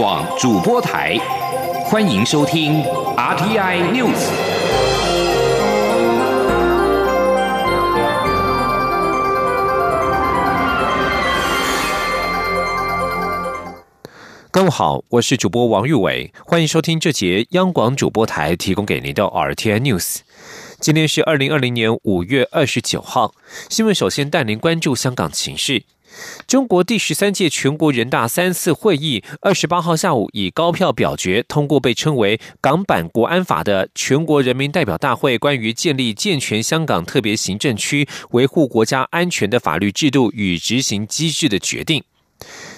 广主播台，欢迎收听 RTI News。各位好，我是主播王玉伟，欢迎收听这节央广主播台提供给您的 RTI News。今天是二零二零年五月二十九号，新闻首先带您关注香港情势。中国第十三届全国人大三次会议二十八号下午以高票表决通过被称为“港版国安法”的全国人民代表大会关于建立健全香港特别行政区维护国家安全的法律制度与执行机制的决定。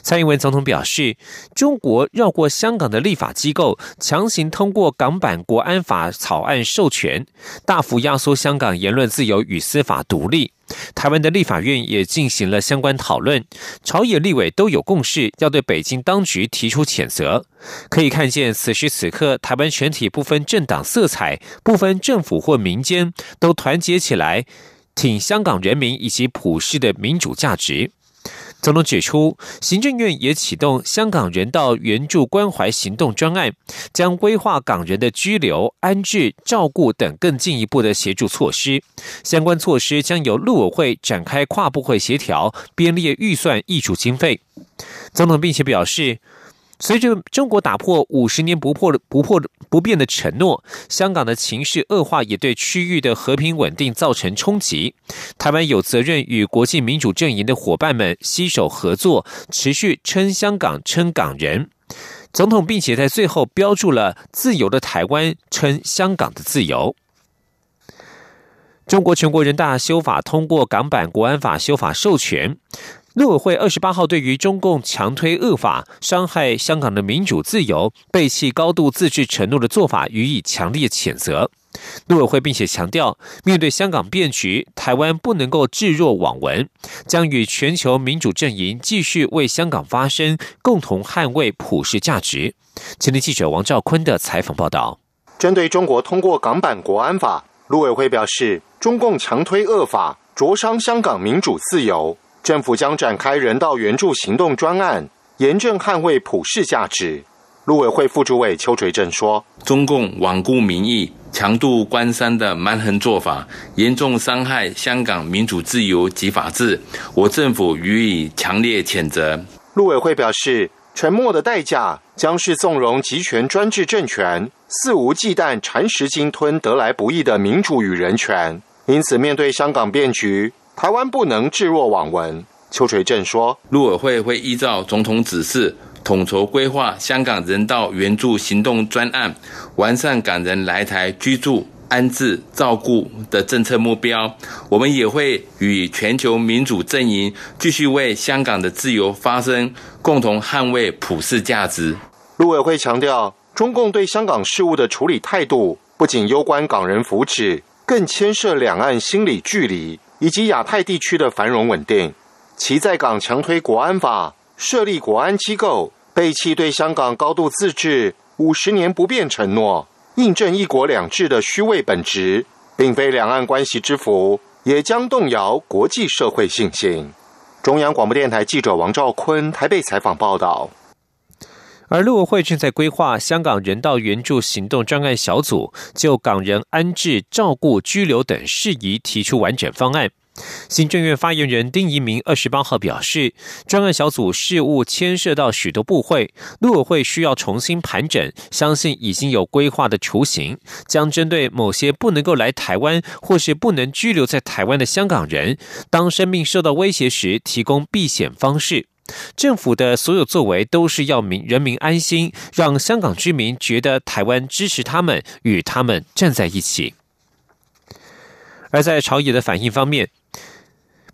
蔡英文总统表示，中国绕过香港的立法机构，强行通过港版国安法草案授权，大幅压缩香港言论自由与司法独立。台湾的立法院也进行了相关讨论，朝野立委都有共识，要对北京当局提出谴责。可以看见，此时此刻，台湾全体不分政党色彩、不分政府或民间，都团结起来，挺香港人民以及普世的民主价值。总统指出，行政院也启动香港人道援助关怀行动专案，将规划港人的居留、安置、照顾等更进一步的协助措施。相关措施将由陆委会展开跨部会协调，编列预算、挹注经费。总统并且表示。随着中国打破五十年不破不破不变的承诺，香港的情势恶化，也对区域的和平稳定造成冲击。台湾有责任与国际民主阵营的伙伴们携手合作，持续撑香港、撑港人。总统并且在最后标注了“自由的台湾撑香港的自由”。中国全国人大修法通过港版国安法修法授权。陆委会二十八号对于中共强推恶法、伤害香港的民主自由、背弃高度自治承诺的做法予以强烈谴责。陆委会并且强调，面对香港变局，台湾不能够置若罔闻，将与全球民主阵营继续为香港发声，共同捍卫普世价值。前天记者王兆坤的采访报道。针对中国通过港版国安法，陆委会表示，中共强推恶法，灼伤香港民主自由。政府将展开人道援助行动专案，严正捍卫普世价值。陆委会副主委邱垂正说：“中共罔顾民意、强渡关山的蛮横做法，严重伤害香港民主自由及法治，我政府予以强烈谴责。”陆委会表示，沉默的代价将是纵容集权专制政权肆无忌惮蚕食鲸吞得来不易的民主与人权。因此，面对香港变局。台湾不能置若罔闻，邱垂正说：“陆委会会依照总统指示，统筹规划香港人道援助行动专案，完善港人来台居住、安置、照顾的政策目标。我们也会与全球民主阵营继续为香港的自由发声，共同捍卫普世价值。”陆委会强调，中共对香港事务的处理态度，不仅攸关港人福祉，更牵涉两岸心理距离。以及亚太地区的繁荣稳定，其在港强推国安法，设立国安机构，背弃对香港高度自治五十年不变承诺，印证一国两制的虚伪本质，并非两岸关系之福，也将动摇国际社会信心。中央广播电台记者王兆坤台北采访报道。而陆委会正在规划香港人道援助行动专案小组，就港人安置、照顾、居留等事宜提出完整方案。行政院发言人丁仪明二十八号表示，专案小组事务牵涉到许多部会，陆委会需要重新盘整，相信已经有规划的雏形，将针对某些不能够来台湾或是不能居留在台湾的香港人，当生命受到威胁时，提供避险方式。政府的所有作为都是要民人民安心，让香港居民觉得台湾支持他们，与他们站在一起。而在朝野的反应方面。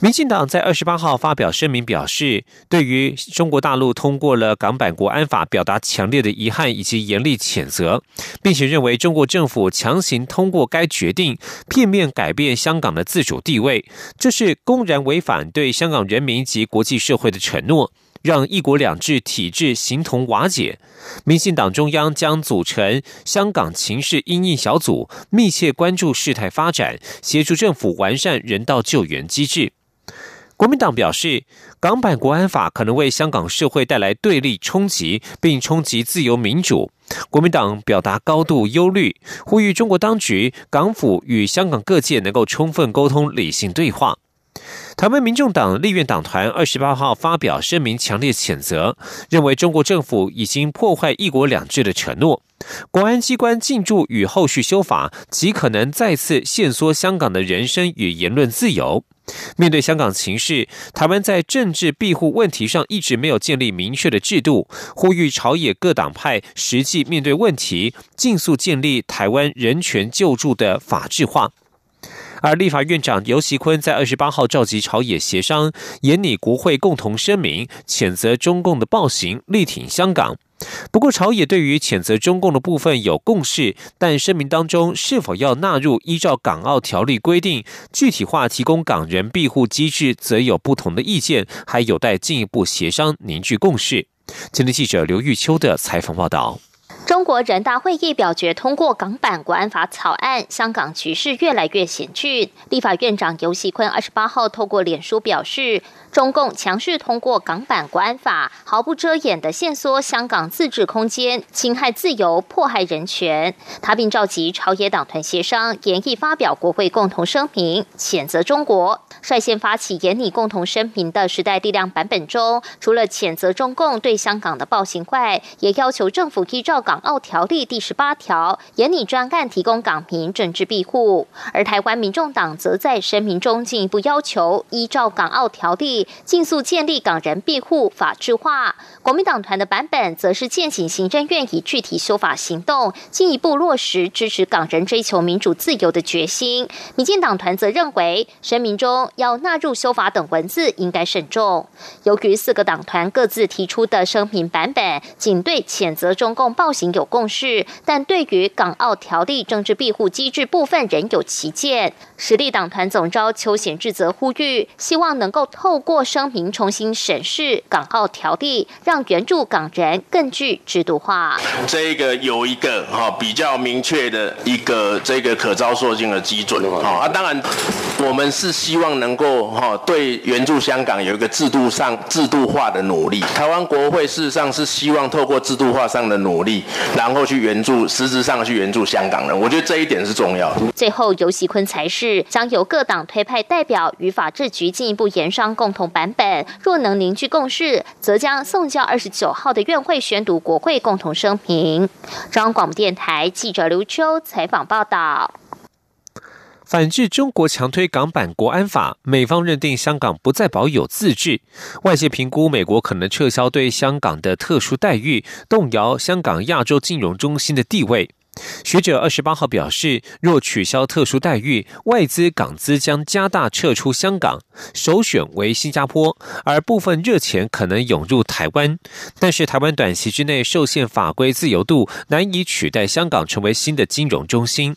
民进党在二十八号发表声明，表示对于中国大陆通过了港版国安法，表达强烈的遗憾以及严厉谴责，并且认为中国政府强行通过该决定，片面改变香港的自主地位，这是公然违反对香港人民及国际社会的承诺，让一国两制体制形同瓦解。民进党中央将组成香港情势应应小组，密切关注事态发展，协助政府完善人道救援机制。国民党表示，港版国安法可能为香港社会带来对立冲击，并冲击自由民主。国民党表达高度忧虑，呼吁中国当局、港府与香港各界能够充分沟通、理性对话。台湾民众党立院党团二十八号发表声明，强烈谴责，认为中国政府已经破坏“一国两制”的承诺。国安机关进驻与后续修法，极可能再次限缩香港的人身与言论自由。面对香港情势，台湾在政治庇护问题上一直没有建立明确的制度，呼吁朝野各党派实际面对问题，尽速建立台湾人权救助的法制化。而立法院长游锡坤在二十八号召集朝野协商，严拟国会共同声明，谴责中共的暴行，力挺香港。不过，朝野对于谴责中共的部分有共识，但声明当中是否要纳入依照港澳条例规定具体化提供港人庇护机制，则有不同的意见，还有待进一步协商凝聚共识。今天记者刘玉秋的采访报道。中国人大会议表决通过港版国安法草案，香港局势越来越险峻。立法院长游锡坤二十八号透过脸书表示。中共强势通过港版国安法，毫不遮掩的限缩香港自治空间，侵害自由，迫害人权。他并召集朝野党团协商，研议发表国会共同声明，谴责中国。率先发起严拟共同声明的时代力量版本中，除了谴责中共对香港的暴行外，也要求政府依照港澳条例第十八条，严拟专案提供港民政治庇护。而台湾民众党则在声明中进一步要求，依照港澳条例。尽速建立港人庇护法制化。国民党团的版本则是建请行政院以具体修法行动，进一步落实支持港人追求民主自由的决心。民进党团则认为，声明中要纳入修法等文字应该慎重。由于四个党团各自提出的声明版本，仅对谴责中共暴行有共识，但对于港澳条例政治庇护机制部分仍有歧见。实力党团总召邱显智则呼吁，希望能够透过声明重新审视港澳条例，让援助港人更具制度化。这个有一个哈比较明确的一个这个可招溯性的基准哈啊，当然我们是希望能够哈对援助香港有一个制度上制度化的努力。台湾国会事实上是希望透过制度化上的努力，然后去援助实质上去援助香港人。我觉得这一点是重要的。最后，尤喜坤才是将由各党推派代表与法制局进一步研商共同版本。若能凝聚共识，则将送交二十九号的院会宣读国会共同声明。中央广播电台记者刘秋采访报道。反制中国强推港版国安法，美方认定香港不再保有自治，外界评估美国可能撤销对香港的特殊待遇，动摇香港亚洲金融中心的地位。学者二十八号表示，若取消特殊待遇，外资港资将加大撤出香港，首选为新加坡，而部分热钱可能涌入台湾。但是，台湾短期之内受限法规自由度，难以取代香港成为新的金融中心。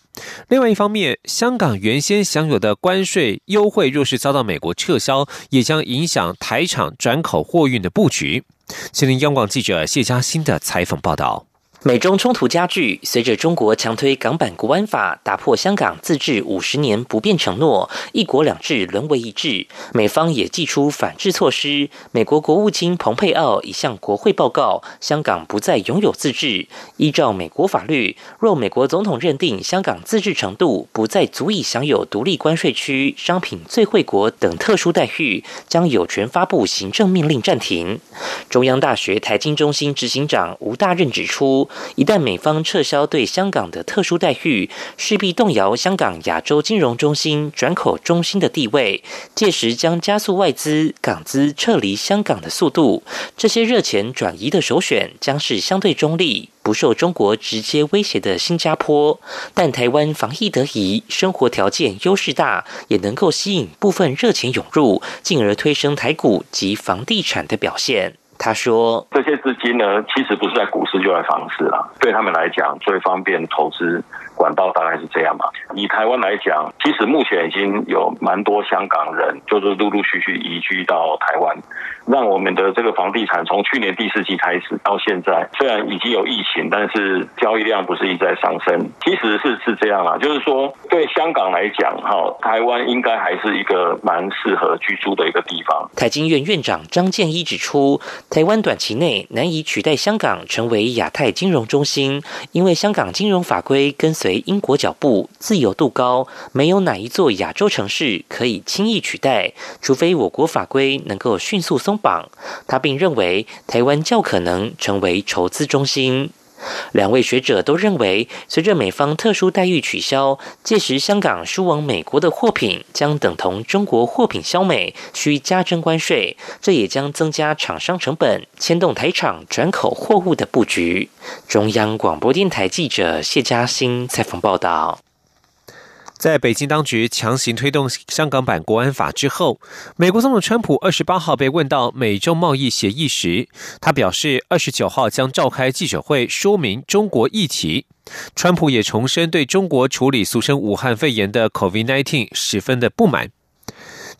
另外一方面，香港原先享有的关税优惠，若是遭到美国撤销，也将影响台厂转口货运的布局。吉林央广记者谢嘉欣的采访报道。美中冲突加剧，随着中国强推港版国安法，打破香港自治五十年不变承诺，一国两制沦为一制。美方也祭出反制措施。美国国务卿蓬佩奥已向国会报告，香港不再拥有自治。依照美国法律，若美国总统认定香港自治程度不再足以享有独立关税区、商品最惠国等特殊待遇，将有权发布行政命令暂停。中央大学台经中心执行长吴大任指出。一旦美方撤销对香港的特殊待遇，势必动摇香港亚洲金融中心、转口中心的地位，届时将加速外资、港资撤离香港的速度。这些热钱转移的首选将是相对中立、不受中国直接威胁的新加坡。但台湾防疫得宜，生活条件优势大，也能够吸引部分热钱涌入，进而推升台股及房地产的表现。他说：“这些资金呢，其实不是在股市，就在房市了。对他们来讲，最方便投资。”管道大概是这样嘛。以台湾来讲，其实目前已经有蛮多香港人，就是陆陆续续移居到台湾，让我们的这个房地产从去年第四季开始到现在，虽然已经有疫情，但是交易量不是一直在上升。其实是是这样啊，就是说对香港来讲，哈，台湾应该还是一个蛮适合居住的一个地方。台经院院长张建一指出，台湾短期内难以取代香港成为亚太金融中心，因为香港金融法规跟随英国脚步，自由度高，没有哪一座亚洲城市可以轻易取代，除非我国法规能够迅速松绑。他并认为，台湾较可能成为筹资中心。两位学者都认为，随着美方特殊待遇取消，届时香港输往美国的货品将等同中国货品销美，需加征关税，这也将增加厂商成本，牵动台厂转口货物的布局。中央广播电台记者谢嘉欣采访报道。在北京当局强行推动香港版国安法之后，美国总统川普二十八号被问到美中贸易协议时，他表示二十九号将召开记者会说明中国议题。川普也重申对中国处理俗称武汉肺炎的 COVID-19 十分的不满。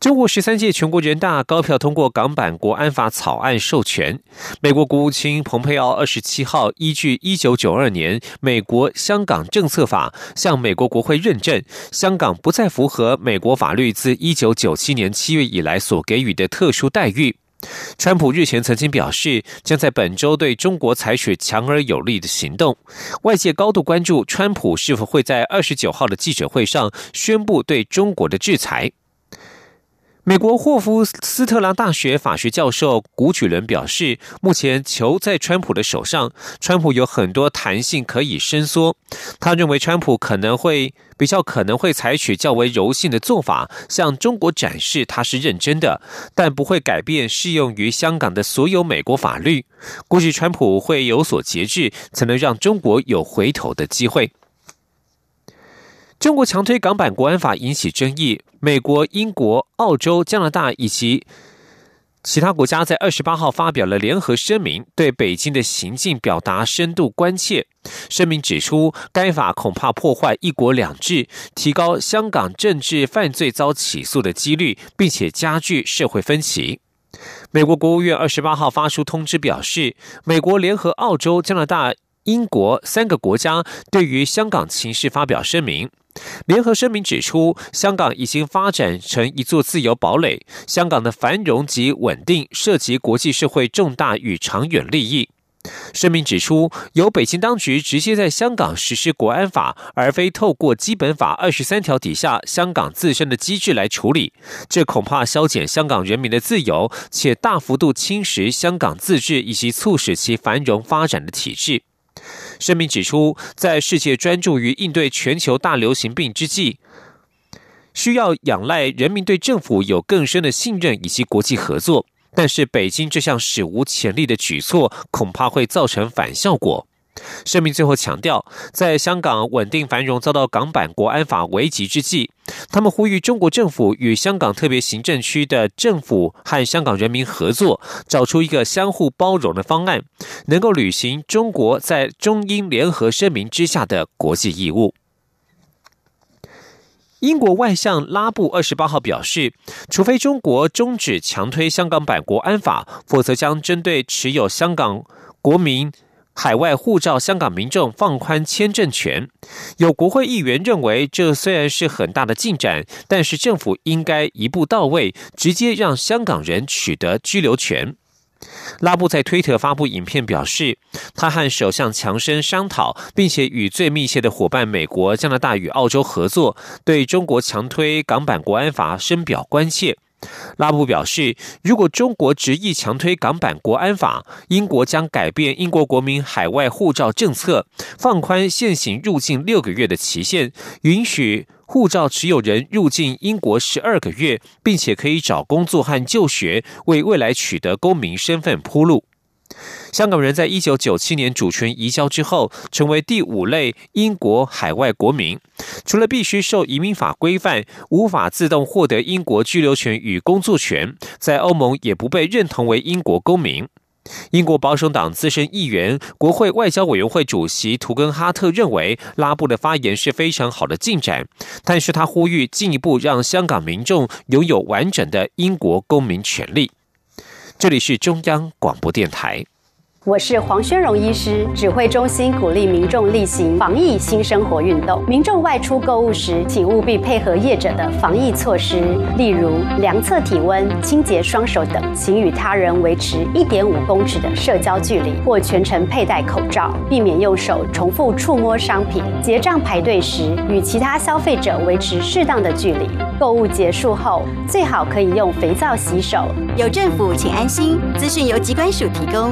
中国十三届全国人大高票通过港版国安法草案授权。美国国务卿蓬佩奥二十七号依据一九九二年美国香港政策法向美国国会认证，香港不再符合美国法律自一九九七年七月以来所给予的特殊待遇。川普日前曾经表示，将在本周对中国采取强而有力的行动。外界高度关注川普是否会在二十九号的记者会上宣布对中国的制裁。美国霍夫斯特朗大学法学教授古举伦表示，目前球在川普的手上，川普有很多弹性可以伸缩。他认为，川普可能会比较可能会采取较为柔性的做法，向中国展示他是认真的，但不会改变适用于香港的所有美国法律。估计川普会有所节制，才能让中国有回头的机会。中国强推港版国安法引起争议，美国、英国、澳洲、加拿大以及其他国家在二十八号发表了联合声明，对北京的行径表达深度关切。声明指出，该法恐怕破坏“一国两制”，提高香港政治犯罪遭起诉的几率，并且加剧社会分歧。美国国务院二十八号发出通知表示，美国联合澳洲、加拿大、英国三个国家对于香港情势发表声明。联合声明指出，香港已经发展成一座自由堡垒，香港的繁荣及稳定涉及国际社会重大与长远利益。声明指出，由北京当局直接在香港实施国安法，而非透过基本法二十三条底下香港自身的机制来处理，这恐怕消减香港人民的自由，且大幅度侵蚀香港自治以及促使其繁荣发展的体制。声明指出，在世界专注于应对全球大流行病之际，需要仰赖人民对政府有更深的信任以及国际合作。但是，北京这项史无前例的举措，恐怕会造成反效果。声明最后强调，在香港稳定繁荣遭到港版国安法危急之际，他们呼吁中国政府与香港特别行政区的政府和香港人民合作，找出一个相互包容的方案，能够履行中国在中英联合声明之下的国际义务。英国外相拉布二十八号表示，除非中国终止强推香港版国安法，否则将针对持有香港国民。海外护照香港民众放宽签证权，有国会议员认为，这虽然是很大的进展，但是政府应该一步到位，直接让香港人取得居留权。拉布在推特发布影片表示，他和首相强生商讨，并且与最密切的伙伴美国、加拿大与澳洲合作，对中国强推港版国安法深表关切。拉布表示，如果中国执意强推港版国安法，英国将改变英国国民海外护照政策，放宽现行入境六个月的期限，允许护照持有人入境英国十二个月，并且可以找工作和就学，为未来取得公民身份铺路。香港人在一九九七年主权移交之后，成为第五类英国海外国民。除了必须受移民法规范，无法自动获得英国居留权与工作权，在欧盟也不被认同为英国公民。英国保守党资深议员、国会外交委员会主席图根哈特认为，拉布的发言是非常好的进展，但是他呼吁进一步让香港民众拥有完整的英国公民权利。这里是中央广播电台。我是黄宣荣医师，指挥中心鼓励民众例行防疫新生活运动。民众外出购物时，请务必配合业者的防疫措施，例如量测体温、清洁双手等，请与他人维持一点五公尺的社交距离，或全程佩戴口罩，避免用手重复触摸商品。结账排队时，与其他消费者维持适当的距离。购物结束后，最好可以用肥皂洗手。有政府，请安心。资讯由机关署提供。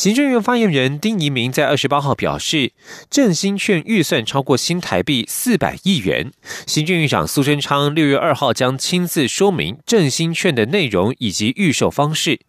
行政院发言人丁仪明在二十八号表示，振兴券预算超过新台币四百亿元。行政院长苏贞昌六月二号将亲自说明振兴券的内容以及预售方式。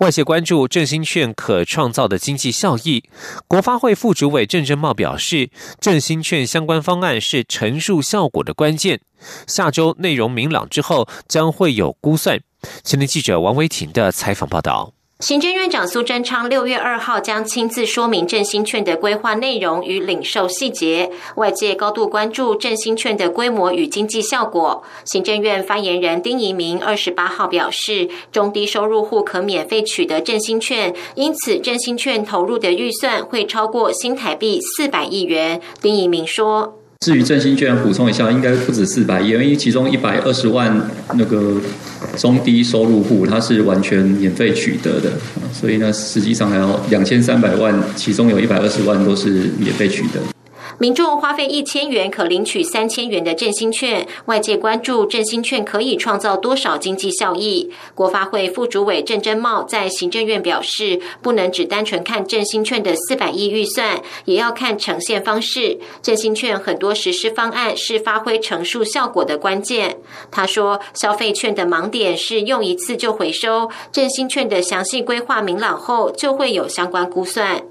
外界关注振兴券可创造的经济效益。国发会副主委郑贞茂表示，振兴券相关方案是陈述效果的关键。下周内容明朗之后，将会有估算。前天记者王维婷的采访报道。行政院长苏贞昌六月二号将亲自说明振兴券的规划内容与领受细节，外界高度关注振兴券的规模与经济效果。行政院发言人丁仪明二十八号表示，中低收入户可免费取得振兴券，因此振兴券投入的预算会超过新台币四百亿元。丁仪明说。至于振兴券，补充一下，应该不止四百亿，因为其中一百二十万那个中低收入户，它是完全免费取得的，所以呢，实际上还有两千三百万，其中有一百二十万都是免费取得。民众花费一千元可领取三千元的振兴券，外界关注振兴券可以创造多少经济效益。国发会副主委郑珍茂在行政院表示，不能只单纯看振兴券的四百亿预算，也要看呈现方式。振兴券很多实施方案是发挥乘数效果的关键。他说，消费券的盲点是用一次就回收，振兴券的详细规划明朗后，就会有相关估算。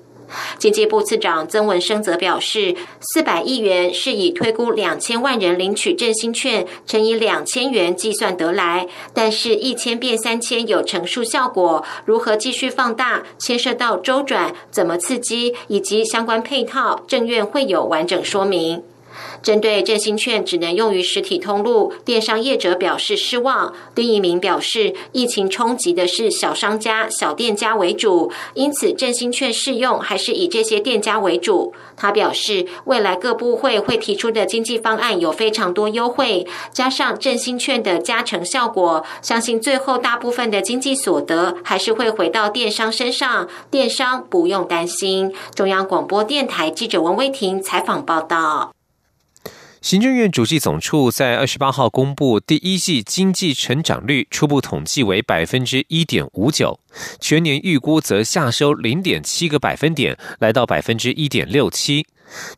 经济部次长曾文生则表示，四百亿元是以推估两千万人领取振兴券乘以两千元计算得来，但是一千变三千有乘数效果，如何继续放大，牵涉到周转、怎么刺激以及相关配套，政院会有完整说明。针对振兴券只能用于实体通路，电商业者表示失望。丁一鸣表示，疫情冲击的是小商家、小店家为主，因此振兴券适用还是以这些店家为主。他表示，未来各部会会提出的经济方案有非常多优惠，加上振兴券的加成效果，相信最后大部分的经济所得还是会回到电商身上，电商不用担心。中央广播电台记者王威婷采访报道。行政院主计总处在二十八号公布第一季经济成长率初步统计为百分之一点五九，全年预估则下收零点七个百分点，来到百分之一点六七。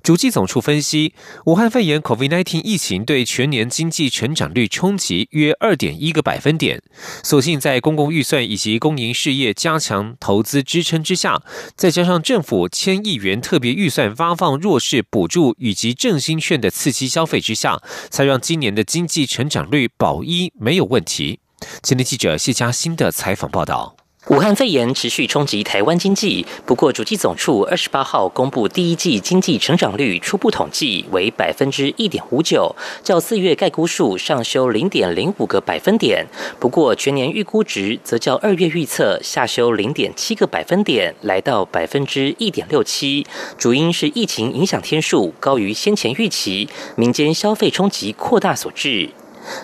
主计总处分析，武汉肺炎 （COVID-19） 疫情对全年经济成长率冲击约二点一个百分点。所幸在公共预算以及公营事业加强投资支撑之下，再加上政府千亿元特别预算发放弱势补助以及振兴券的刺激消费之下，才让今年的经济成长率保一没有问题。今天记者谢佳欣的采访报道。武汉肺炎持续冲击台湾经济，不过主计总处二十八号公布第一季经济成长率初步统计为百分之一点五九，较四月概估数上修零点零五个百分点。不过全年预估值则较二月预测下修零点七个百分点，来到百分之一点六七。主因是疫情影响天数高于先前预期，民间消费冲击扩大所致。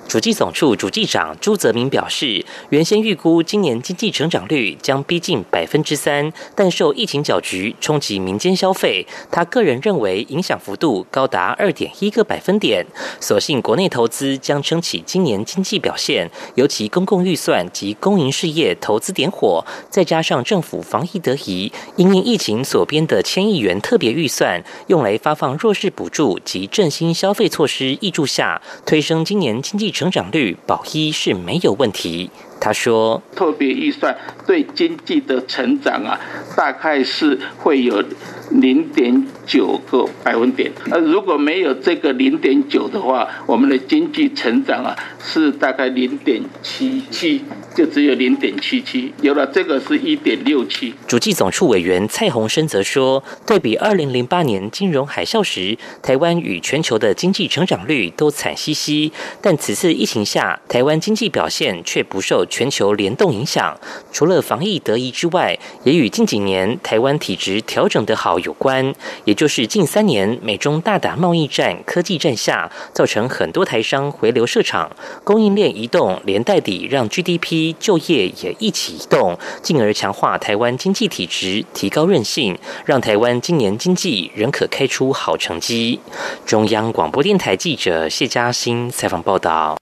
主计总处主计长朱泽明表示，原先预估今年经济成长率将逼近百分之三，但受疫情搅局冲击民间消费，他个人认为影响幅度高达二点一个百分点。所幸国内投资将撑起今年经济表现，尤其公共预算及公营事业投资点火，再加上政府防疫得宜，因应疫情所编的千亿元特别预算，用来发放弱势补助及振兴消费措施挹注下，推升今年经济成长率，保一是没有问题。他说：“特别预算对经济的成长啊，大概是会有零点九个百分点。那如果没有这个零点九的话，我们的经济成长啊是大概零点七七。”就只有零点七七，有了这个是一点六七。主计总处委员蔡宏生则说，对比二零零八年金融海啸时，台湾与全球的经济成长率都惨兮兮，但此次疫情下，台湾经济表现却不受全球联动影响。除了防疫得宜之外，也与近几年台湾体质调整得好有关。也就是近三年美中大打贸易战、科技战下，造成很多台商回流设厂，供应链移动，连带底让 GDP。就业也一起移动，进而强化台湾经济体质，提高韧性，让台湾今年经济仍可开出好成绩。中央广播电台记者谢嘉欣采访报道。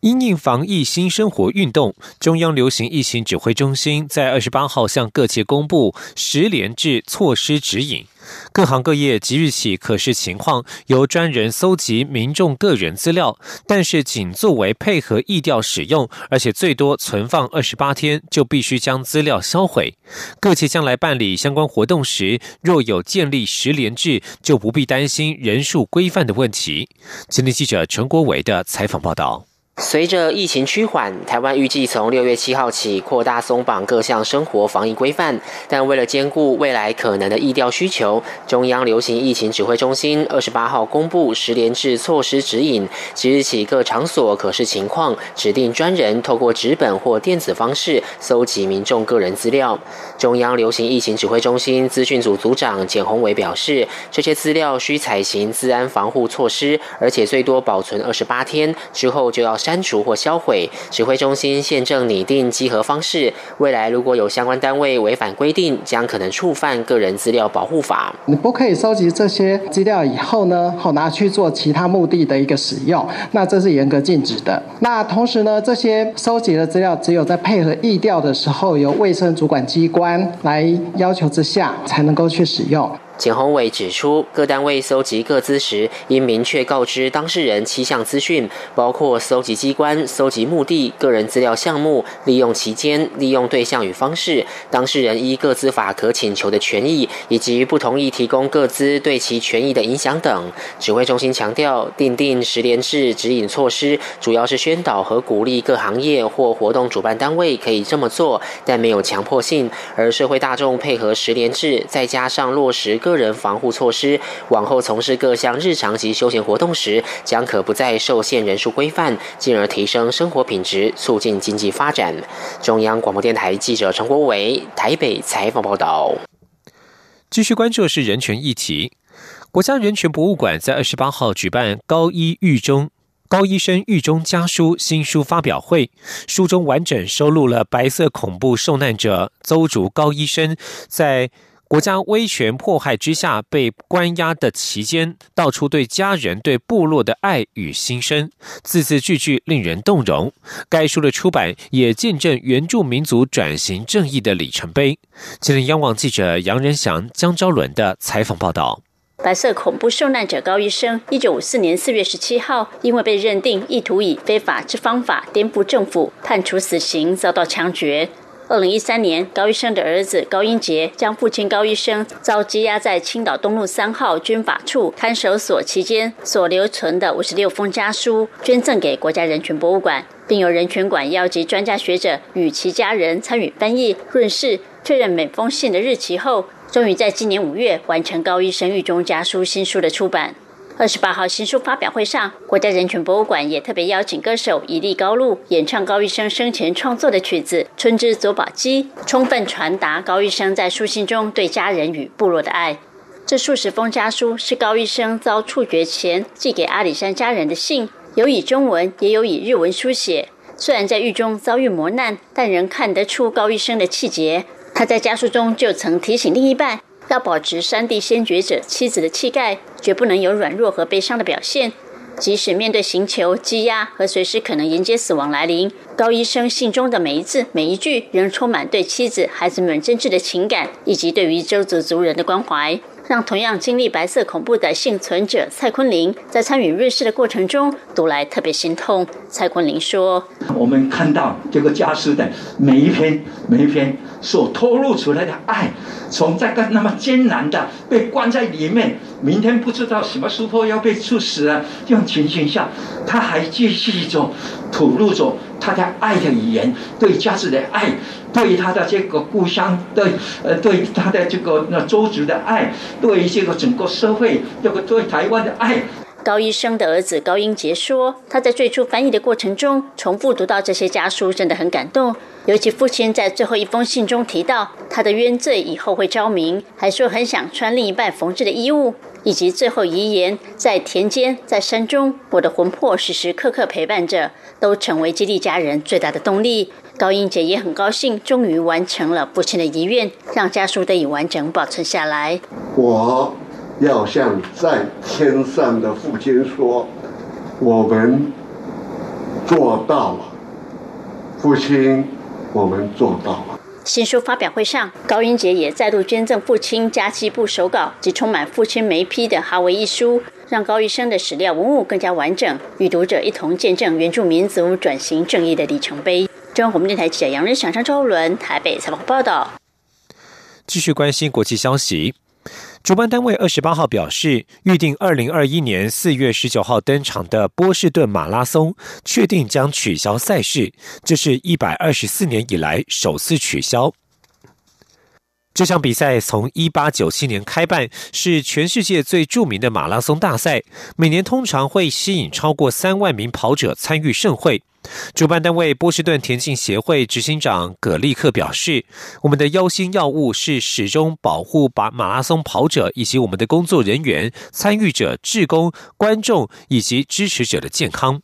因应防疫新生活运动，中央流行疫情指挥中心在二十八号向各界公布十连制措施指引。各行各业即日起可视情况，由专人搜集民众个人资料，但是仅作为配合疫调使用，而且最多存放二十八天，就必须将资料销毁。各界将来办理相关活动时，若有建立十连制，就不必担心人数规范的问题。今天记者陈国伟的采访报道。随着疫情趋缓，台湾预计从六月七号起扩大松绑各项生活防疫规范。但为了兼顾未来可能的疫调需求，中央流行疫情指挥中心二十八号公布十连制措施指引，即日起各场所可视情况，指定专人透过纸本或电子方式搜集民众个人资料。中央流行疫情指挥中心资讯组组长简宏伟表示，这些资料需采行治安防护措施，而且最多保存二十八天之后就要删。删除或销毁。指挥中心现正拟定稽核方式，未来如果有相关单位违反规定，将可能触犯个人资料保护法。你不可以收集这些资料以后呢，好拿去做其他目的的一个使用，那这是严格禁止的。那同时呢，这些收集的资料只有在配合疫调的时候，由卫生主管机关来要求之下，才能够去使用。简宏伟指出，各单位搜集各资时，应明确告知当事人七项资讯，包括搜集机关、搜集目的、个人资料项目、利用期间、利用对象与方式、当事人依各资法可请求的权益，以及不同意提供各资对其权益的影响等。指挥中心强调，订定十连制指引措施，主要是宣导和鼓励各行业或活动主办单位可以这么做，但没有强迫性。而社会大众配合十连制，再加上落实各。个人防护措施，往后从事各项日常及休闲活动时，将可不再受限人数规范，进而提升生活品质，促进经济发展。中央广播电台记者陈国伟台北采访报道。继续关注是人权议题，国家人权博物馆在二十八号举办高一狱中高医生狱中家书新书发表会，书中完整收录了白色恐怖受难者邹竹高医生在。国家威权迫害之下被关押的期间，道出对家人、对部落的爱与心声，字字句句令人动容。该书的出版也见证原住民族转型正义的里程碑。今天，央网记者杨仁祥、江昭伦的采访报道：白色恐怖受难者高医生，一九五四年四月十七号，因为被认定意图以非法之方法颠覆政府，判处死刑，遭到枪决。二零一三年，高医生的儿子高英杰将父亲高医生遭羁押在青岛东路三号军法处看守所期间所留存的五十六封家书捐赠给国家人权博物馆，并由人权馆邀集专家学者与其家人参与翻译润饰，确认每封信的日期后，终于在今年五月完成高医生狱中家书新书的出版。二十八号新书发表会上，国家人权博物馆也特别邀请歌手伊利高露演唱高医生生前创作的曲子《春之佐宝姬》，充分传达高医生在书信中对家人与部落的爱。这数十封家书是高医生遭处决前寄给阿里山家人的信，有以中文，也有以日文书写。虽然在狱中遭遇磨难，但仍看得出高医生的气节。他在家书中就曾提醒另一半，要保持山地先觉者妻子的气概，绝不能有软弱和悲伤的表现。即使面对刑求、羁押和随时可能迎接死亡来临，高医生信中的每一字每一句，仍充满对妻子、孩子们真挚的情感，以及对于周族族人的关怀。让同样经历白色恐怖的幸存者蔡坤林在参与瑞士的过程中读来特别心痛。蔡坤林说：“我们看到这个家书的每一篇每一篇所透露出来的爱，从这个那么艰难的被关在里面，明天不知道什么时候要被处死啊这种情形下，他还继续着吐露着他的爱的语言，对家子的爱。”对他的这个故乡，对呃，对他的这个那周族的爱，对这个整个社会，这个对台湾的爱。高医生的儿子高英杰说：“他在最初翻译的过程中，重复读到这些家书，真的很感动。尤其父亲在最后一封信中提到他的冤罪以后会昭明，还说很想穿另一半缝制的衣物，以及最后遗言：在田间，在山中，我的魂魄时时刻刻陪伴着，都成为激励家人最大的动力。”高英杰也很高兴，终于完成了父亲的遗愿，让家书得以完整保存下来。我要向在天上的父亲说，我们做到了，父亲，我们做到了。新书发表会上，高英杰也再度捐赠父亲家计部手稿及充满父亲眉批的哈维一书，让高医生的史料文物更加完整，与读者一同见证原住民族转型正义的里程碑。中央广播电台记者杨仁祥、张周伦台北采访报道。继续关心国际消息，主办单位二十八号表示，预定二零二一年四月十九号登场的波士顿马拉松，确定将取消赛事，这是一百二十四年以来首次取消。这场比赛从一八九七年开办，是全世界最著名的马拉松大赛，每年通常会吸引超过三万名跑者参与盛会。主办单位波士顿田径协会执行长葛利克表示：“我们的优先要务是始终保护把马拉松跑者以及我们的工作人员、参与者、志工、观众以及支持者的健康。”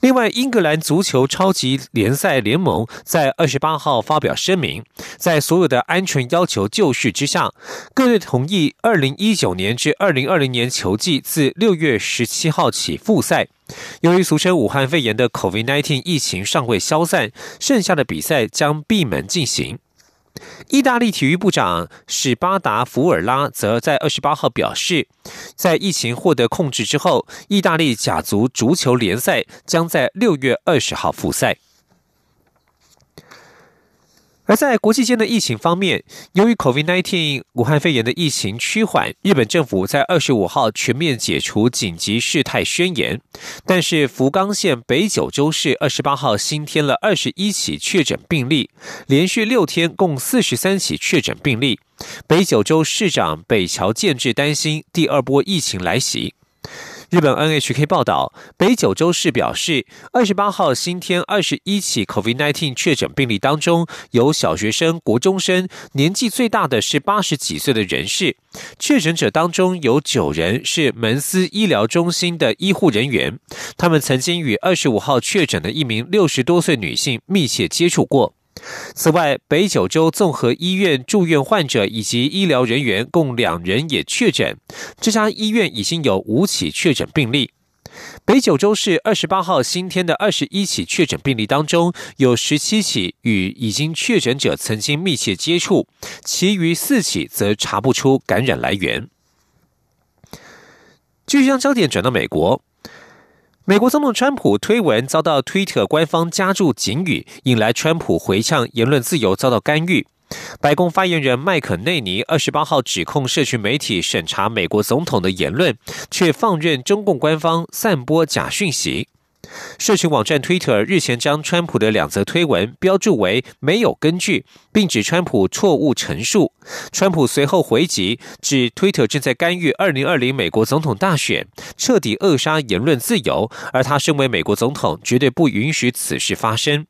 另外，英格兰足球超级联赛联盟在二十八号发表声明，在所有的安全要求就绪之下，各队同意二零一九年至二零二零年球季自六月十七号起复赛。由于俗称武汉肺炎的 COVID-19 疫情尚未消散，剩下的比赛将闭门进行。意大利体育部长史巴达福尔拉则在二十八号表示，在疫情获得控制之后，意大利甲族足球联赛将在六月二十号复赛。而在国际间的疫情方面，由于 COVID-19 武汉肺炎的疫情趋缓，日本政府在二十五号全面解除紧急事态宣言。但是福冈县北九州市二十八号新添了二十一起确诊病例，连续六天共四十三起确诊病例。北九州市长北桥健志担心第二波疫情来袭。日本 NHK 报道，北九州市表示，二十八号新添二十一起 COVID-19 确诊病例当中，有小学生、国中生，年纪最大的是八十几岁的人士。确诊者当中有九人是门司医疗中心的医护人员，他们曾经与二十五号确诊的一名六十多岁女性密切接触过。此外，北九州综合医院住院患者以及医疗人员共两人也确诊。这家医院已经有五起确诊病例。北九州市二十八号新添的二十一起确诊病例当中，有十七起与已经确诊者曾经密切接触，其余四起则查不出感染来源。继续将焦点转到美国。美国总统川普推文遭到推特官方加注警语，引来川普回呛言论自由遭到干预。白宫发言人麦肯内尼二十八号指控社群媒体审查美国总统的言论，却放任中共官方散播假讯息。社群网站 Twitter 日前将川普的两则推文标注为没有根据，并指川普错误陈述。川普随后回击，指 Twitter 正在干预2020美国总统大选，彻底扼杀言论自由，而他身为美国总统，绝对不允许此事发生。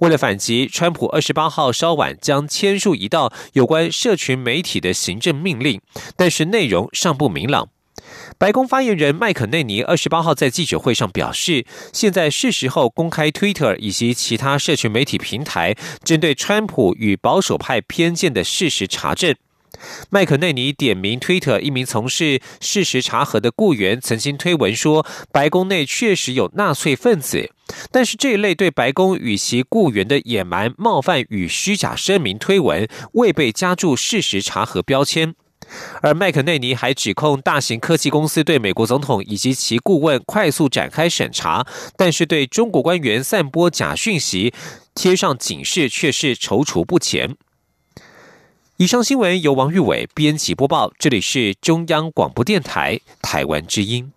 为了反击，川普二十八号稍晚将签署一道有关社群媒体的行政命令，但是内容尚不明朗。白宫发言人麦肯内尼二十八号在记者会上表示，现在是时候公开 Twitter 以及其他社群媒体平台针对川普与保守派偏见的事实查证。麦肯内尼点名 Twitter 一名从事事实查核的雇员曾经推文说，白宫内确实有纳粹分子，但是这一类对白宫与其雇员的野蛮、冒犯与虚假声明推文未被加注事实查核标签。而麦肯内尼还指控大型科技公司对美国总统以及其顾问快速展开审查，但是对中国官员散播假讯息贴上警示却是踌躇不前。以上新闻由王玉伟编辑播报，这里是中央广播电台台湾之音。